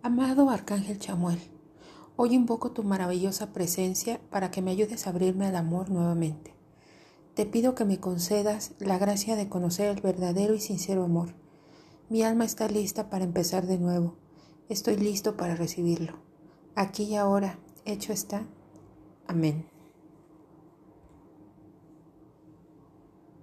Amado Arcángel Chamuel, hoy invoco tu maravillosa presencia para que me ayudes a abrirme al amor nuevamente. Te pido que me concedas la gracia de conocer el verdadero y sincero amor. Mi alma está lista para empezar de nuevo. Estoy listo para recibirlo. Aquí y ahora, hecho está. Amén.